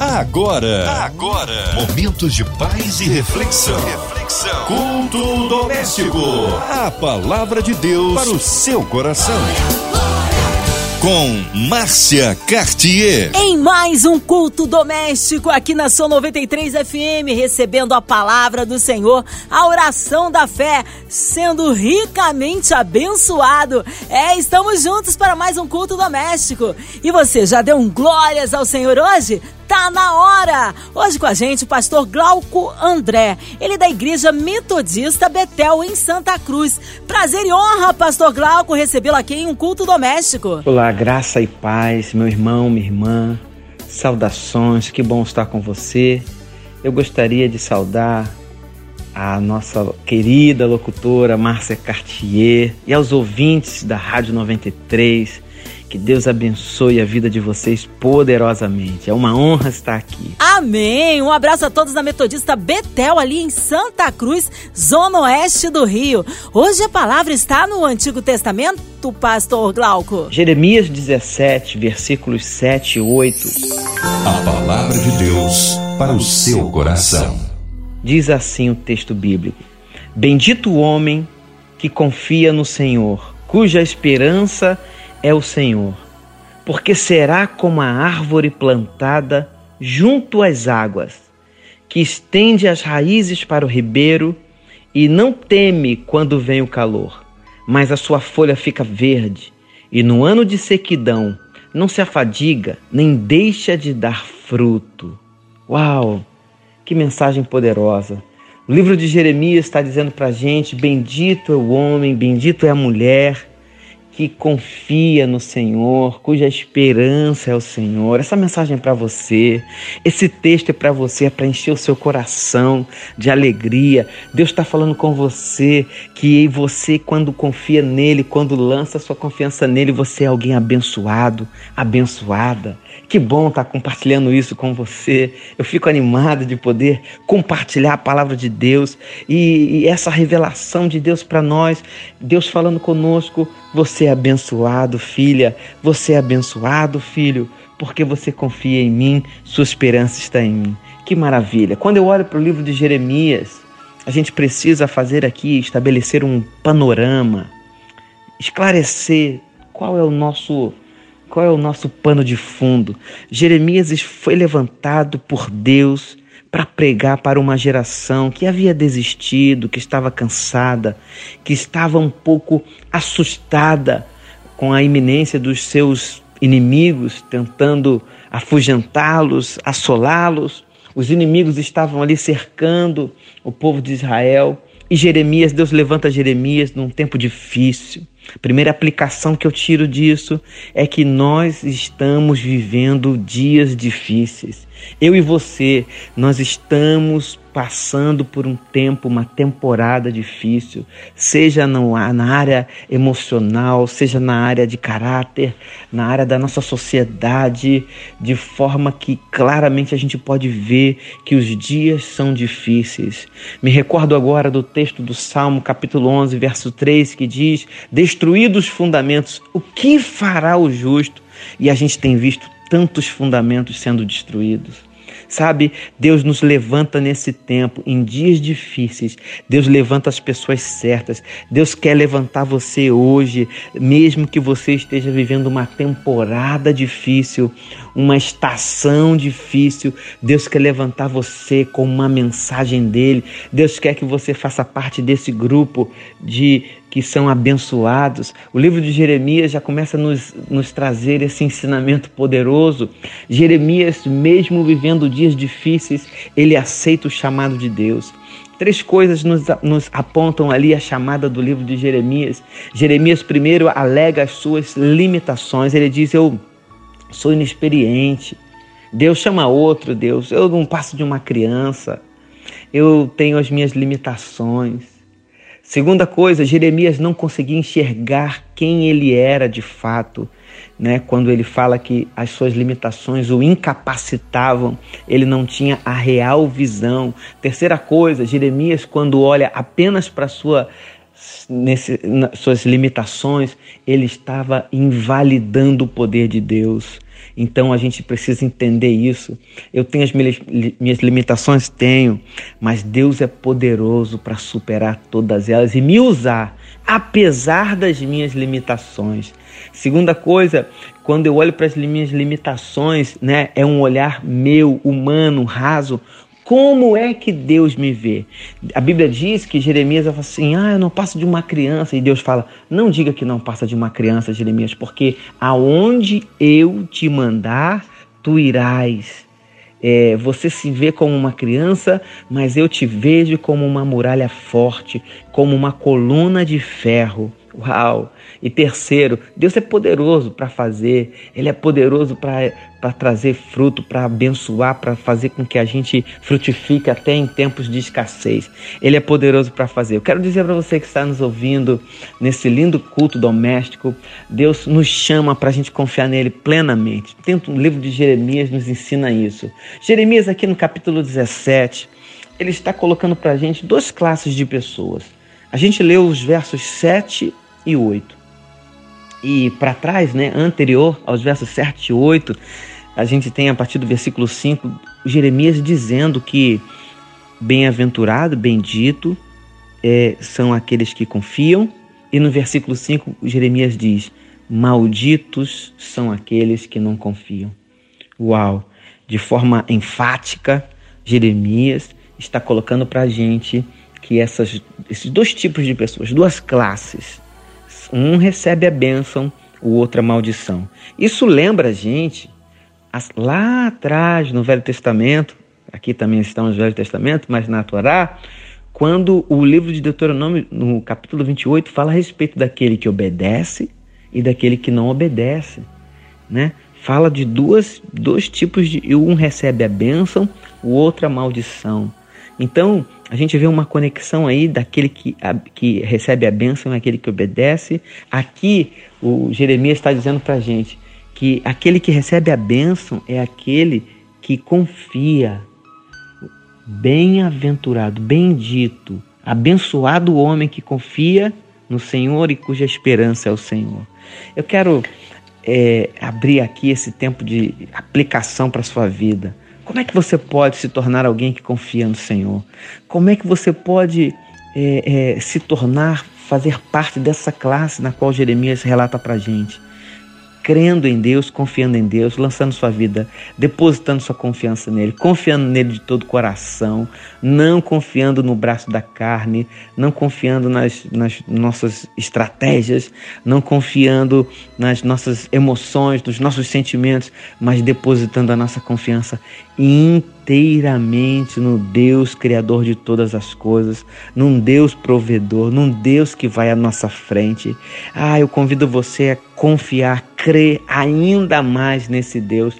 Agora, agora, momentos de paz e reflexão. Reflexão. Culto doméstico. A palavra de Deus para o seu coração. Com Márcia Cartier. Em mais um culto doméstico aqui na São 93 FM, recebendo a palavra do Senhor, a oração da fé, sendo ricamente abençoado. É, estamos juntos para mais um culto doméstico. E você já deu um glórias ao Senhor hoje? Tá na hora! Hoje com a gente o pastor Glauco André, ele é da Igreja Metodista Betel em Santa Cruz. Prazer e honra, pastor Glauco, recebê-lo aqui em um culto doméstico. Olá, graça e paz, meu irmão, minha irmã. Saudações, que bom estar com você. Eu gostaria de saudar a nossa querida locutora Márcia Cartier e aos ouvintes da Rádio 93 que Deus abençoe a vida de vocês poderosamente. É uma honra estar aqui. Amém! Um abraço a todos da Metodista Betel, ali em Santa Cruz, zona oeste do Rio. Hoje a palavra está no Antigo Testamento, pastor Glauco. Jeremias 17, versículos 7 e 8. A palavra de Deus para o seu coração. Diz assim o texto bíblico: Bendito o homem que confia no Senhor, cuja esperança é é o Senhor, porque será como a árvore plantada junto às águas, que estende as raízes para o ribeiro e não teme quando vem o calor, mas a sua folha fica verde, e no ano de sequidão não se afadiga, nem deixa de dar fruto. Uau! Que mensagem poderosa! O livro de Jeremias está dizendo para a gente: bendito é o homem, bendito é a mulher que confia no Senhor, cuja esperança é o Senhor. Essa mensagem é para você. Esse texto é para você, é para encher o seu coração de alegria. Deus está falando com você que você, quando confia nele, quando lança sua confiança nele, você é alguém abençoado, abençoada. Que bom estar tá compartilhando isso com você. Eu fico animado de poder compartilhar a palavra de Deus e, e essa revelação de Deus para nós. Deus falando conosco. Você é abençoado, filha. Você é abençoado, filho, porque você confia em mim. Sua esperança está em mim. Que maravilha. Quando eu olho para o livro de Jeremias, a gente precisa fazer aqui, estabelecer um panorama, esclarecer qual é o nosso qual é o nosso pano de fundo? Jeremias foi levantado por Deus para pregar para uma geração que havia desistido, que estava cansada, que estava um pouco assustada com a iminência dos seus inimigos tentando afugentá-los, assolá-los. Os inimigos estavam ali cercando o povo de Israel. E Jeremias, Deus levanta Jeremias num tempo difícil. Primeira aplicação que eu tiro disso é que nós estamos vivendo dias difíceis. Eu e você, nós estamos passando por um tempo, uma temporada difícil, seja na área emocional, seja na área de caráter, na área da nossa sociedade, de forma que claramente a gente pode ver que os dias são difíceis. Me recordo agora do texto do Salmo, capítulo 11, verso 3, que diz: Destruídos os fundamentos, o que fará o justo? E a gente tem visto tantos fundamentos sendo destruídos. Sabe, Deus nos levanta nesse tempo, em dias difíceis. Deus levanta as pessoas certas. Deus quer levantar você hoje, mesmo que você esteja vivendo uma temporada difícil, uma estação difícil. Deus quer levantar você com uma mensagem dele. Deus quer que você faça parte desse grupo de que são abençoados. O livro de Jeremias já começa a nos, nos trazer esse ensinamento poderoso. Jeremias, mesmo vivendo dias difíceis, ele aceita o chamado de Deus. Três coisas nos, nos, apontam ali a chamada do livro de Jeremias. Jeremias, primeiro, alega as suas limitações. Ele diz: Eu sou inexperiente. Deus chama outro Deus. Eu não passo de uma criança. Eu tenho as minhas limitações. Segunda coisa, Jeremias não conseguia enxergar quem ele era de fato, né? Quando ele fala que as suas limitações o incapacitavam, ele não tinha a real visão. Terceira coisa, Jeremias quando olha apenas para sua nesse, suas limitações, ele estava invalidando o poder de Deus. Então a gente precisa entender isso. Eu tenho as minhas limitações? Tenho, mas Deus é poderoso para superar todas elas e me usar, apesar das minhas limitações. Segunda coisa, quando eu olho para as minhas limitações, né, é um olhar meu, humano, raso. Como é que Deus me vê? A Bíblia diz que Jeremias fala assim: Ah, eu não passo de uma criança. E Deus fala: Não diga que não passa de uma criança, Jeremias, porque aonde eu te mandar, tu irás. É, você se vê como uma criança, mas eu te vejo como uma muralha forte, como uma coluna de ferro. Uau! E terceiro, Deus é poderoso para fazer, Ele é poderoso para trazer fruto, para abençoar, para fazer com que a gente frutifique até em tempos de escassez. Ele é poderoso para fazer. Eu quero dizer para você que está nos ouvindo nesse lindo culto doméstico, Deus nos chama para a gente confiar nele plenamente. Tento um livro de Jeremias nos ensina isso. Jeremias, aqui no capítulo 17, ele está colocando para a gente duas classes de pessoas. A gente leu os versos 7 e 8. E para trás, né, anterior aos versos 7 e 8, a gente tem a partir do versículo 5 Jeremias dizendo que bem-aventurado, bendito é, são aqueles que confiam. E no versículo 5, Jeremias diz: Malditos são aqueles que não confiam. Uau! De forma enfática, Jeremias está colocando para a gente que essas, esses dois tipos de pessoas, duas classes, um recebe a bênção, o outro a maldição. Isso lembra a gente, lá atrás no Velho Testamento, aqui também estamos no Velho Testamento, mas na Torá, quando o livro de Deuteronômio, no capítulo 28, fala a respeito daquele que obedece e daquele que não obedece, né? Fala de duas, dois tipos de. Um recebe a bênção, o outro a maldição. Então, a gente vê uma conexão aí daquele que, a, que recebe a bênção e aquele que obedece. Aqui, o Jeremias está dizendo para a gente que aquele que recebe a bênção é aquele que confia. Bem-aventurado, bendito, abençoado o homem que confia no Senhor e cuja esperança é o Senhor. Eu quero é, abrir aqui esse tempo de aplicação para a sua vida. Como é que você pode se tornar alguém que confia no Senhor? Como é que você pode é, é, se tornar, fazer parte dessa classe na qual Jeremias relata para gente? Crendo em Deus, confiando em Deus, lançando sua vida, depositando sua confiança nele, confiando nele de todo o coração, não confiando no braço da carne, não confiando nas, nas nossas estratégias, não confiando nas nossas emoções, nos nossos sentimentos, mas depositando a nossa confiança inteiramente no Deus Criador de todas as coisas, num Deus provedor, num Deus que vai à nossa frente. Ah, eu convido você a confiar, crer ainda mais nesse Deus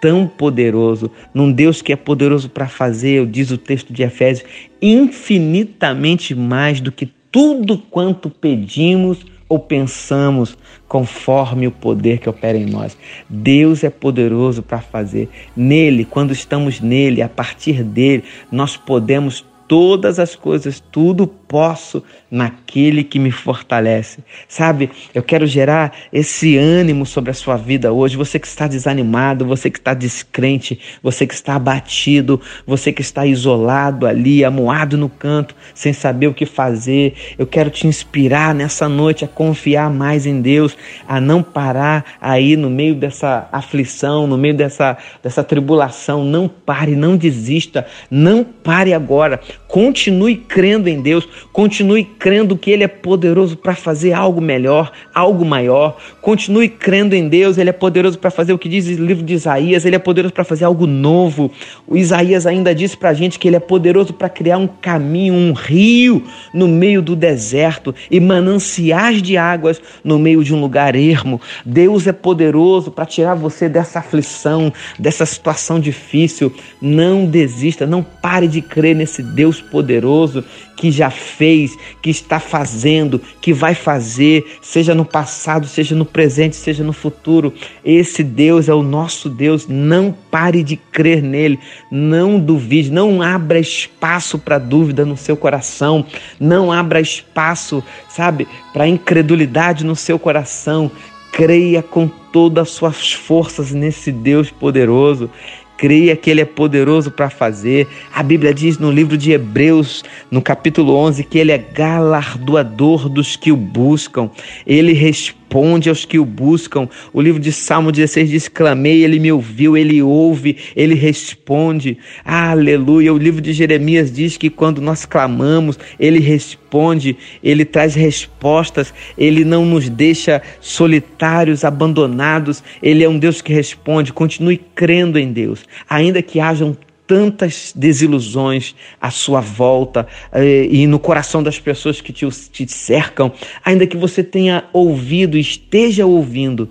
tão poderoso, num Deus que é poderoso para fazer, diz o texto de Efésios, infinitamente mais do que tudo quanto pedimos ou pensamos conforme o poder que opera em nós. Deus é poderoso para fazer. Nele, quando estamos nele, a partir dele, nós podemos todas as coisas, tudo posso naquele que me fortalece. Sabe, eu quero gerar esse ânimo sobre a sua vida hoje. Você que está desanimado, você que está descrente, você que está abatido, você que está isolado ali, amuado no canto, sem saber o que fazer. Eu quero te inspirar nessa noite a confiar mais em Deus, a não parar aí no meio dessa aflição, no meio dessa, dessa tribulação. Não pare, não desista, não pare agora. Continue crendo em Deus, continue crendo que Ele é poderoso para fazer algo melhor, algo maior. Continue crendo em Deus, Ele é poderoso para fazer o que diz o livro de Isaías, Ele é poderoso para fazer algo novo. O Isaías ainda disse para a gente que Ele é poderoso para criar um caminho, um rio no meio do deserto e mananciais de águas no meio de um lugar ermo. Deus é poderoso para tirar você dessa aflição, dessa situação difícil. Não desista, não pare de crer nesse Deus poderoso que já fez, que está fazendo, que vai fazer, seja no passado, seja no presente, seja no futuro. Esse Deus é o nosso Deus. Não pare de crer nele, não duvide, não abra espaço para dúvida no seu coração, não abra espaço, sabe, para incredulidade no seu coração. Creia com todas as suas forças nesse Deus poderoso. Creia que Ele é poderoso para fazer. A Bíblia diz no livro de Hebreus, no capítulo 11, que Ele é galardoador dos que o buscam. Ele responde responde aos que o buscam. O livro de Salmo 16 diz: Clamei, ele me ouviu, ele ouve, ele responde. Aleluia. O livro de Jeremias diz que quando nós clamamos, ele responde, ele traz respostas, ele não nos deixa solitários, abandonados. Ele é um Deus que responde. Continue crendo em Deus, ainda que hajam tantas desilusões à sua volta eh, e no coração das pessoas que te, te cercam, ainda que você tenha ouvido, esteja ouvindo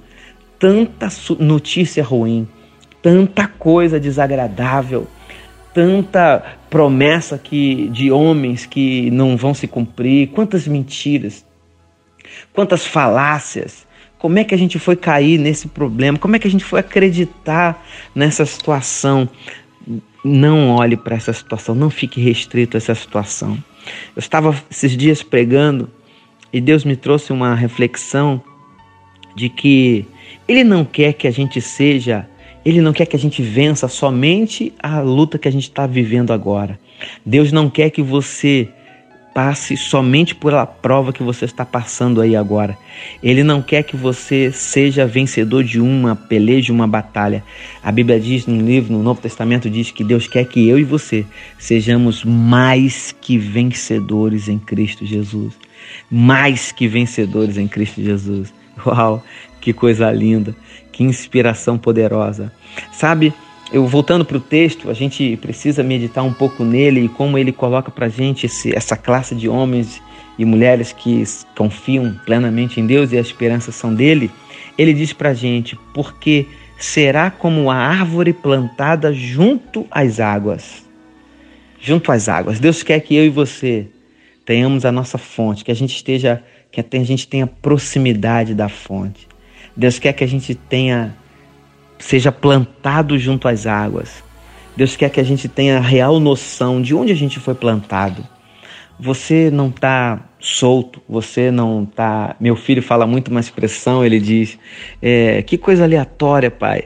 tanta notícia ruim, tanta coisa desagradável, tanta promessa que de homens que não vão se cumprir, quantas mentiras, quantas falácias. Como é que a gente foi cair nesse problema? Como é que a gente foi acreditar nessa situação? Não olhe para essa situação, não fique restrito a essa situação. Eu estava esses dias pregando e Deus me trouxe uma reflexão de que Ele não quer que a gente seja, Ele não quer que a gente vença somente a luta que a gente está vivendo agora. Deus não quer que você passe somente pela prova que você está passando aí agora. Ele não quer que você seja vencedor de uma peleja, de uma batalha. A Bíblia diz no livro, no Novo Testamento, diz que Deus quer que eu e você sejamos mais que vencedores em Cristo Jesus. Mais que vencedores em Cristo Jesus. Uau, que coisa linda, que inspiração poderosa. Sabe, eu voltando para o texto, a gente precisa meditar um pouco nele e como ele coloca para gente esse, essa classe de homens e mulheres que confiam plenamente em Deus e a esperança são dele. Ele diz para gente: porque será como a árvore plantada junto às águas. Junto às águas. Deus quer que eu e você tenhamos a nossa fonte, que a gente esteja, que a gente tenha proximidade da fonte. Deus quer que a gente tenha seja plantado junto às águas. Deus quer que a gente tenha real noção de onde a gente foi plantado. Você não está solto, você não está. Meu filho fala muito uma expressão, ele diz: é, Que coisa aleatória, pai.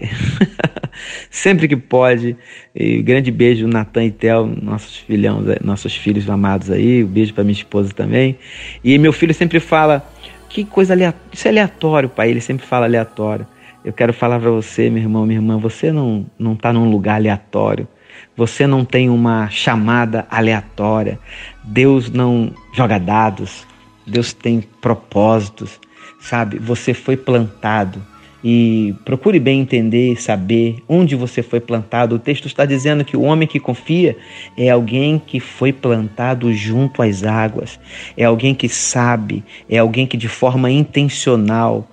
Sempre que pode. E grande beijo, Natan e Tel, nossos filhão, nossos filhos amados aí. Um beijo para minha esposa também. E meu filho sempre fala: Que coisa aleatória. Isso é aleatório, pai. Ele sempre fala aleatório. Eu quero falar para você, meu irmão, minha irmã, você não não está num lugar aleatório. Você não tem uma chamada aleatória. Deus não joga dados. Deus tem propósitos, sabe? Você foi plantado e procure bem entender saber onde você foi plantado. O texto está dizendo que o homem que confia é alguém que foi plantado junto às águas, é alguém que sabe, é alguém que de forma intencional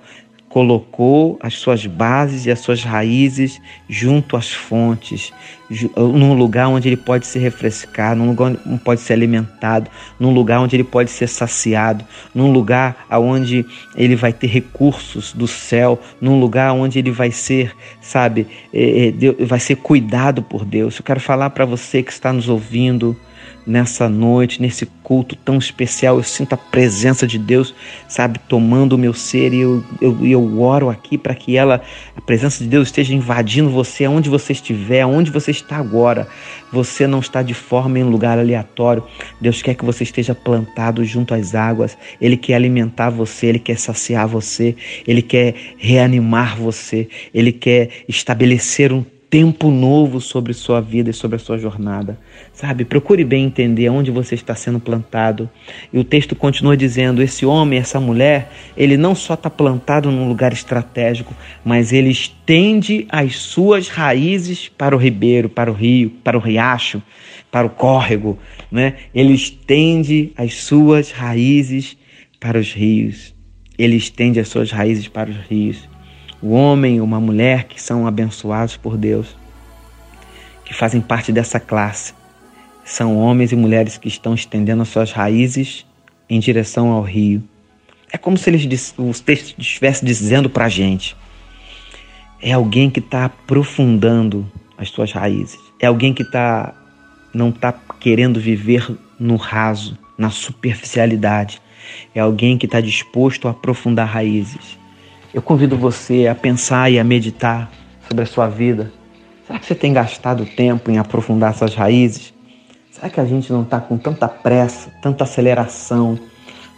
colocou as suas bases e as suas raízes junto às fontes, num lugar onde ele pode se refrescar, num lugar onde pode ser alimentado, num lugar onde ele pode ser saciado, num lugar onde ele vai ter recursos do céu, num lugar onde ele vai ser, sabe, é, é, vai ser cuidado por Deus. Eu quero falar para você que está nos ouvindo nessa noite, nesse culto tão especial. Eu sinto a presença de Deus, sabe, tomando o meu ser e eu, eu, eu oro aqui para que ela, a presença de Deus esteja invadindo você, aonde você estiver, aonde você está agora. Você não está de forma em lugar aleatório. Deus quer que você esteja plantado junto às águas. Ele quer alimentar você, ele quer saciar você, ele quer reanimar você, ele quer estabelecer um tempo novo sobre sua vida e sobre a sua jornada. Sabe? Procure bem entender onde você está sendo plantado. E o texto continua dizendo: esse homem, essa mulher, ele não só está plantado num lugar estratégico, mas ele estende as suas raízes para o ribeiro, para o rio, para o riacho, para o córrego. Né? Ele estende as suas raízes para os rios. Ele estende as suas raízes para os rios o homem uma mulher que são abençoados por Deus, que fazem parte dessa classe. São homens e mulheres que estão estendendo as suas raízes em direção ao rio. É como se eles, os textos estivessem dizendo para a gente: é alguém que está aprofundando as suas raízes, é alguém que tá, não está querendo viver no raso, na superficialidade, é alguém que está disposto a aprofundar raízes Eu convido você a pensar e a meditar sobre a sua vida. Será que você tem gastado tempo em aprofundar suas raízes? Será que a gente não está com tanta pressa, tanta aceleração,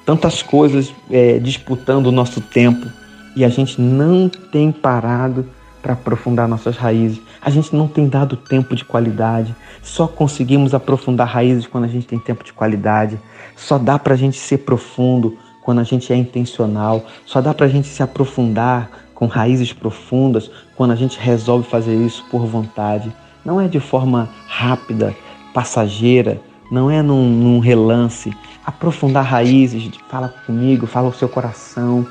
tantas coisas é, disputando o nosso tempo e a gente não tem parado para aprofundar nossas raízes? A gente não tem dado tempo de qualidade. Só conseguimos aprofundar raízes quando a gente tem tempo de qualidade. Só dá para a gente ser profundo quando a gente é intencional. Só dá para a gente se aprofundar com raízes profundas quando a gente resolve fazer isso por vontade. Não é de forma rápida, passageira, não é num, num relance. Aprofundar raízes, fala comigo, fala o seu coração,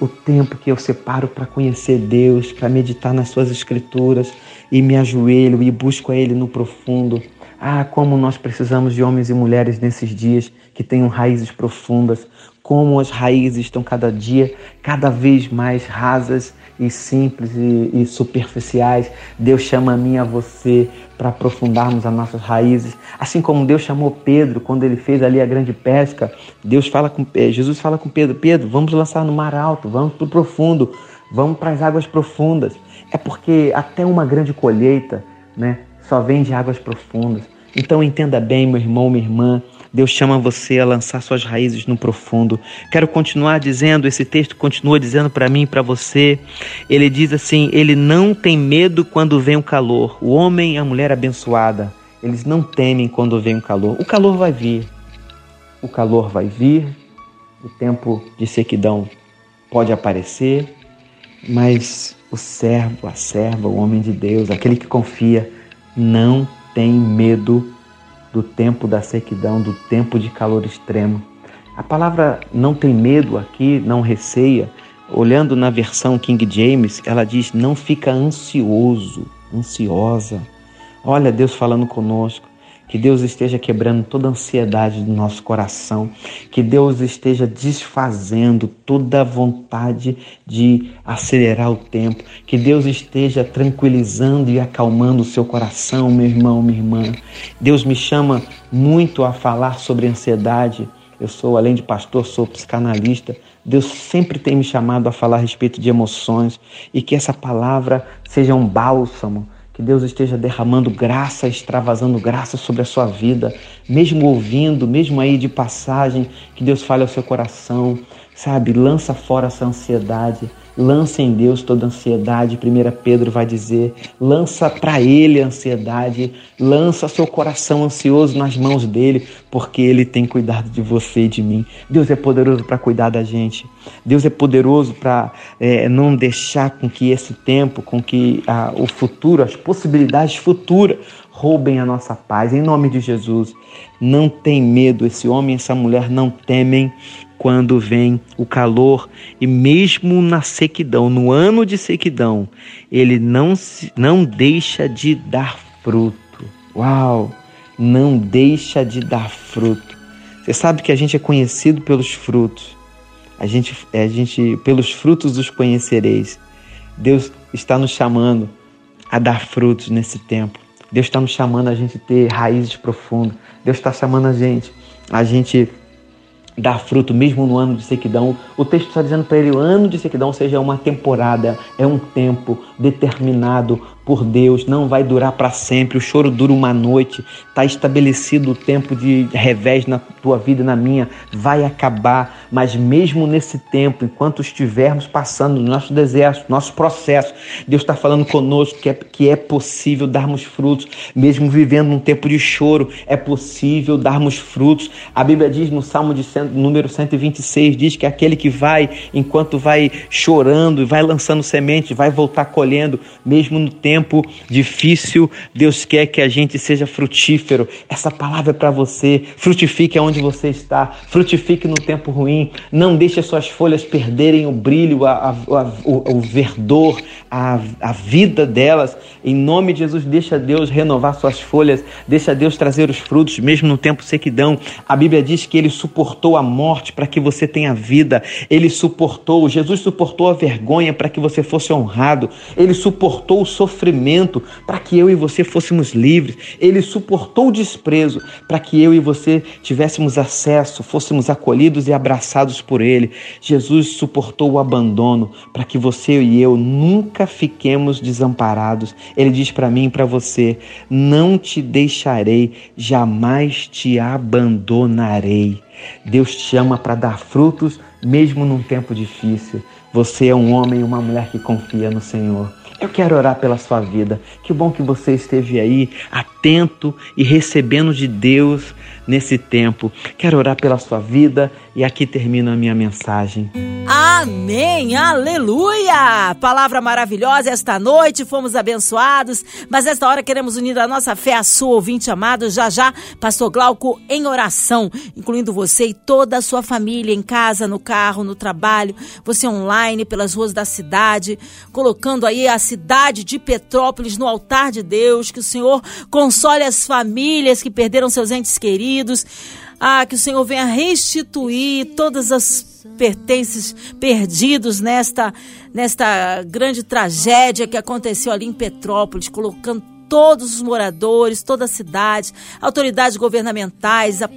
o tempo que eu separo para conhecer Deus, para meditar nas suas escrituras e me ajoelho e busco a Ele no profundo. Ah, como nós precisamos de homens e mulheres nesses dias que tenham raízes profundas, como as raízes estão cada dia cada vez mais rasas e simples e, e superficiais. Deus chama a mim a você para aprofundarmos as nossas raízes, assim como Deus chamou Pedro quando ele fez ali a grande pesca. Deus fala com eh, Jesus fala com Pedro: Pedro, vamos lançar no mar alto, vamos para o profundo, vamos para as águas profundas. É porque até uma grande colheita, né, só vem de águas profundas. Então entenda bem, meu irmão, minha irmã, Deus chama você a lançar suas raízes no profundo. Quero continuar dizendo, esse texto continua dizendo para mim e para você. Ele diz assim: Ele não tem medo quando vem o calor. O homem e a mulher abençoada, eles não temem quando vem o calor. O calor vai vir. O calor vai vir. O tempo de sequidão pode aparecer, mas o servo, a serva, o homem de Deus, aquele que confia, não tem medo do tempo da sequidão, do tempo de calor extremo. A palavra não tem medo aqui, não receia. Olhando na versão King James, ela diz: não fica ansioso, ansiosa. Olha Deus falando conosco. Que Deus esteja quebrando toda a ansiedade do nosso coração. Que Deus esteja desfazendo toda a vontade de acelerar o tempo. Que Deus esteja tranquilizando e acalmando o seu coração, meu irmão, minha irmã. Deus me chama muito a falar sobre ansiedade. Eu sou, além de pastor, sou psicanalista. Deus sempre tem me chamado a falar a respeito de emoções e que essa palavra seja um bálsamo que Deus esteja derramando graça, extravasando graça sobre a sua vida, mesmo ouvindo, mesmo aí de passagem, que Deus fale ao seu coração, sabe? Lança fora essa ansiedade, lança em Deus toda ansiedade. 1 Pedro vai dizer: lança para Ele a ansiedade, lança seu coração ansioso nas mãos dele, porque Ele tem cuidado de você e de mim. Deus é poderoso para cuidar da gente. Deus é poderoso para é, não deixar com que esse tempo, com que a, o futuro, as possibilidades futuras roubem a nossa paz. Em nome de Jesus, não tem medo. Esse homem essa mulher não temem quando vem o calor e mesmo na sequidão, no ano de sequidão, ele não se, não deixa de dar fruto. Uau! Não deixa de dar fruto. Você sabe que a gente é conhecido pelos frutos. A gente, a gente pelos frutos os conhecereis. Deus está nos chamando a dar frutos nesse tempo. Deus está nos chamando a gente ter raízes profundas. Deus está chamando a gente a gente dar fruto mesmo no ano de sequidão. O texto está dizendo para ele: o ano de sequidão seja uma temporada, é um tempo determinado por Deus, não vai durar para sempre. O choro dura uma noite, está estabelecido o tempo de revés na tua vida e na minha, vai acabar. Mas mesmo nesse tempo, enquanto estivermos passando no nosso deserto, nosso processo, Deus está falando conosco que é, que é possível darmos frutos, mesmo vivendo um tempo de choro, é possível darmos frutos. A Bíblia diz no Salmo de cento, número 126, diz que aquele que vai, enquanto vai chorando e vai lançando semente, vai voltar colhendo, mesmo no tempo tempo difícil, Deus quer que a gente seja frutífero. Essa palavra é para você. Frutifique onde você está. Frutifique no tempo ruim. Não deixe as suas folhas perderem o brilho, a, a, a, o, o, verdor, a, a vida delas. Em nome de Jesus, deixa Deus renovar suas folhas. Deixa Deus trazer os frutos, mesmo no tempo sequidão. A Bíblia diz que ele suportou a morte para que você tenha vida. Ele suportou, Jesus suportou a vergonha para que você fosse honrado. Ele suportou o sofrimento para que eu e você fôssemos livres. Ele suportou o desprezo para que eu e você tivéssemos acesso, fôssemos acolhidos e abraçados por Ele. Jesus suportou o abandono para que você e eu nunca fiquemos desamparados. Ele diz para mim e para você: Não te deixarei, jamais te abandonarei. Deus te chama para dar frutos mesmo num tempo difícil. Você é um homem e uma mulher que confia no Senhor. Eu quero orar pela sua vida. Que bom que você esteve aí atento e recebendo de Deus nesse tempo. Quero orar pela sua vida e aqui termina a minha mensagem. Amém, aleluia! Palavra maravilhosa esta noite, fomos abençoados, mas esta hora queremos unir a nossa fé à sua ouvinte amado, já já, Pastor Glauco em oração, incluindo você e toda a sua família, em casa, no carro, no trabalho, você online, pelas ruas da cidade, colocando aí a cidade de Petrópolis no altar de Deus, que o Senhor console as famílias que perderam seus entes queridos, ah, que o Senhor venha restituir todas as pertences perdidos nesta, nesta grande tragédia que aconteceu ali em Petrópolis, colocando todos os moradores, toda a cidade, autoridades governamentais, a,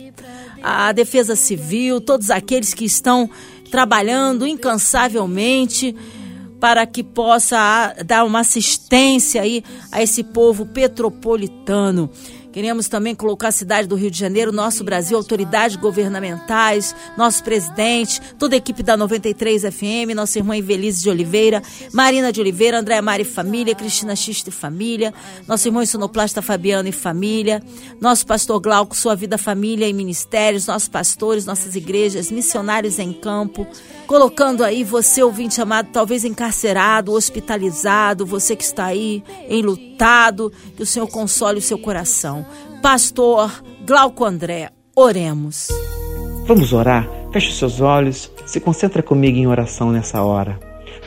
a defesa civil, todos aqueles que estão trabalhando incansavelmente para que possa dar uma assistência aí a esse povo petropolitano. Queremos também colocar a cidade do Rio de Janeiro, nosso Brasil, autoridades governamentais, nosso presidente, toda a equipe da 93 FM, nossa irmã Ivelise de Oliveira, Marina de Oliveira, Andréa Mari Família, Cristina Xista e Família, nosso irmão Sonoplasta Fabiano e Família, nosso pastor Glauco, Sua Vida Família e Ministérios, nossos pastores, nossas igrejas, missionários em campo, colocando aí você, ouvinte amado, talvez encarcerado, hospitalizado, você que está aí enlutado, que o Senhor console o seu coração. Pastor Glauco André, oremos. Vamos orar? Feche seus olhos, se concentra comigo em oração nessa hora.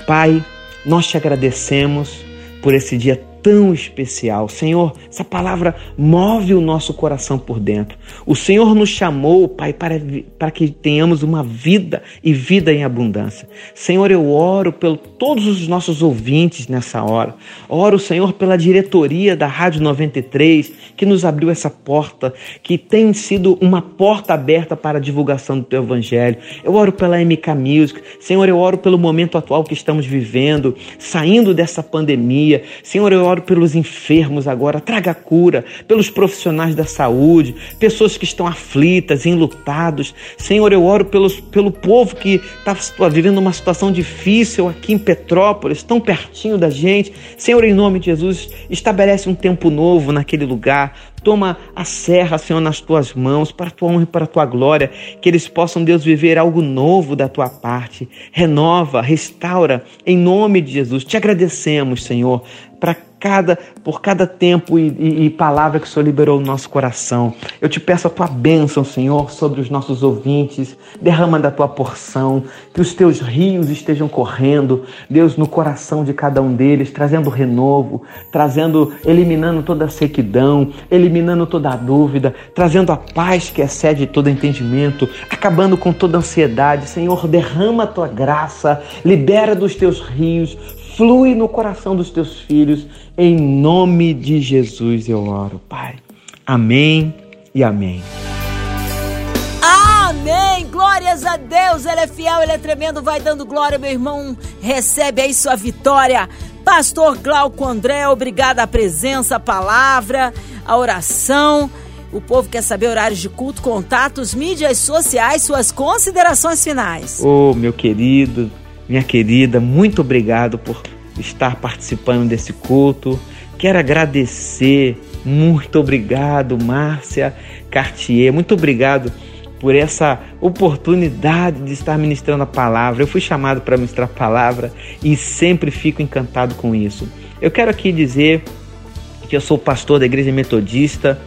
Pai, nós te agradecemos por esse dia tão especial. Senhor, essa palavra move o nosso coração por dentro. O Senhor nos chamou, Pai, para, para que tenhamos uma vida e vida em abundância. Senhor, eu oro por todos os nossos ouvintes nessa hora. Oro, Senhor, pela diretoria da Rádio 93, que nos abriu essa porta, que tem sido uma porta aberta para a divulgação do teu evangelho. Eu oro pela MK Music. Senhor, eu oro pelo momento atual que estamos vivendo, saindo dessa pandemia. Senhor, eu oro oro pelos enfermos agora, traga cura, pelos profissionais da saúde, pessoas que estão aflitas, enlutados. Senhor, eu oro pelos, pelo povo que está vivendo uma situação difícil aqui em Petrópolis, tão pertinho da gente. Senhor, em nome de Jesus, estabelece um tempo novo naquele lugar. Toma a serra, Senhor, nas tuas mãos, para a tua honra e para a tua glória, que eles possam, Deus, viver algo novo da tua parte. Renova, restaura, em nome de Jesus. Te agradecemos, Senhor, para cada, por cada tempo e, e, e, palavra que o Senhor liberou no nosso coração. Eu te peço a tua bênção, Senhor, sobre os nossos ouvintes. Derrama da tua porção, que os teus rios estejam correndo, Deus, no coração de cada um deles, trazendo renovo, trazendo, eliminando toda a sequidão, eliminando toda a dúvida, trazendo a paz que excede todo entendimento, acabando com toda ansiedade. Senhor, derrama a tua graça, libera dos teus rios, flui no coração dos teus filhos. Em nome de Jesus eu oro, Pai. Amém e amém. Amém! Glórias a Deus! Ele é fiel, ele é tremendo. Vai dando glória, meu irmão. Recebe aí sua vitória. Pastor Glauco André, obrigada a presença, a palavra, a oração. O povo quer saber horários de culto, contatos, mídias sociais, suas considerações finais. Ô, oh, meu querido, minha querida, muito obrigado por estar participando desse culto. Quero agradecer, muito obrigado, Márcia Cartier, muito obrigado por essa oportunidade de estar ministrando a palavra. Eu fui chamado para ministrar a palavra e sempre fico encantado com isso. Eu quero aqui dizer que eu sou pastor da Igreja Metodista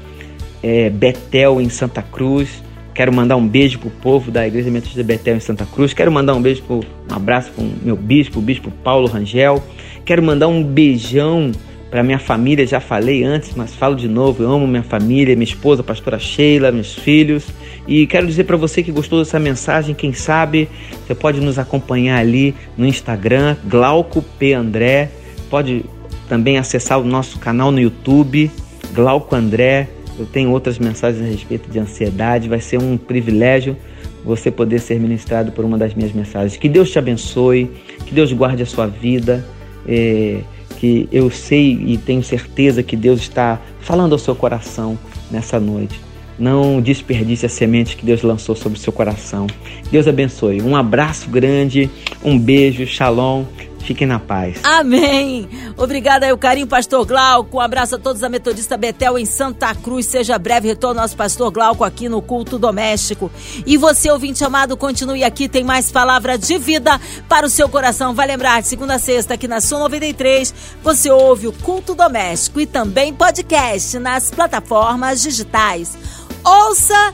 é, Betel, em Santa Cruz. Quero mandar um beijo pro povo da Igreja Metodista Betel em Santa Cruz. Quero mandar um beijo, pro, um abraço para o meu bispo, o bispo Paulo Rangel. Quero mandar um beijão para minha família, já falei antes, mas falo de novo. Eu amo minha família, minha esposa, a pastora Sheila, meus filhos. E quero dizer para você que gostou dessa mensagem, quem sabe você pode nos acompanhar ali no Instagram, Glauco P André. Pode também acessar o nosso canal no YouTube, Glauco André. Eu tenho outras mensagens a respeito de ansiedade. Vai ser um privilégio você poder ser ministrado por uma das minhas mensagens. Que Deus te abençoe, que Deus guarde a sua vida. É, que eu sei e tenho certeza que Deus está falando ao seu coração nessa noite. Não desperdice a semente que Deus lançou sobre o seu coração. Deus abençoe. Um abraço grande, um beijo, shalom. Fiquem na paz. Amém. Obrigada aí o carinho, pastor Glauco. Um abraço a todos da Metodista Betel em Santa Cruz. Seja breve retorno nosso pastor Glauco aqui no culto doméstico. E você, ouvinte amado, continue aqui. Tem mais palavra de vida para o seu coração. Vai lembrar, de segunda a sexta, aqui na Sul 93, você ouve o culto doméstico e também podcast nas plataformas digitais. Ouça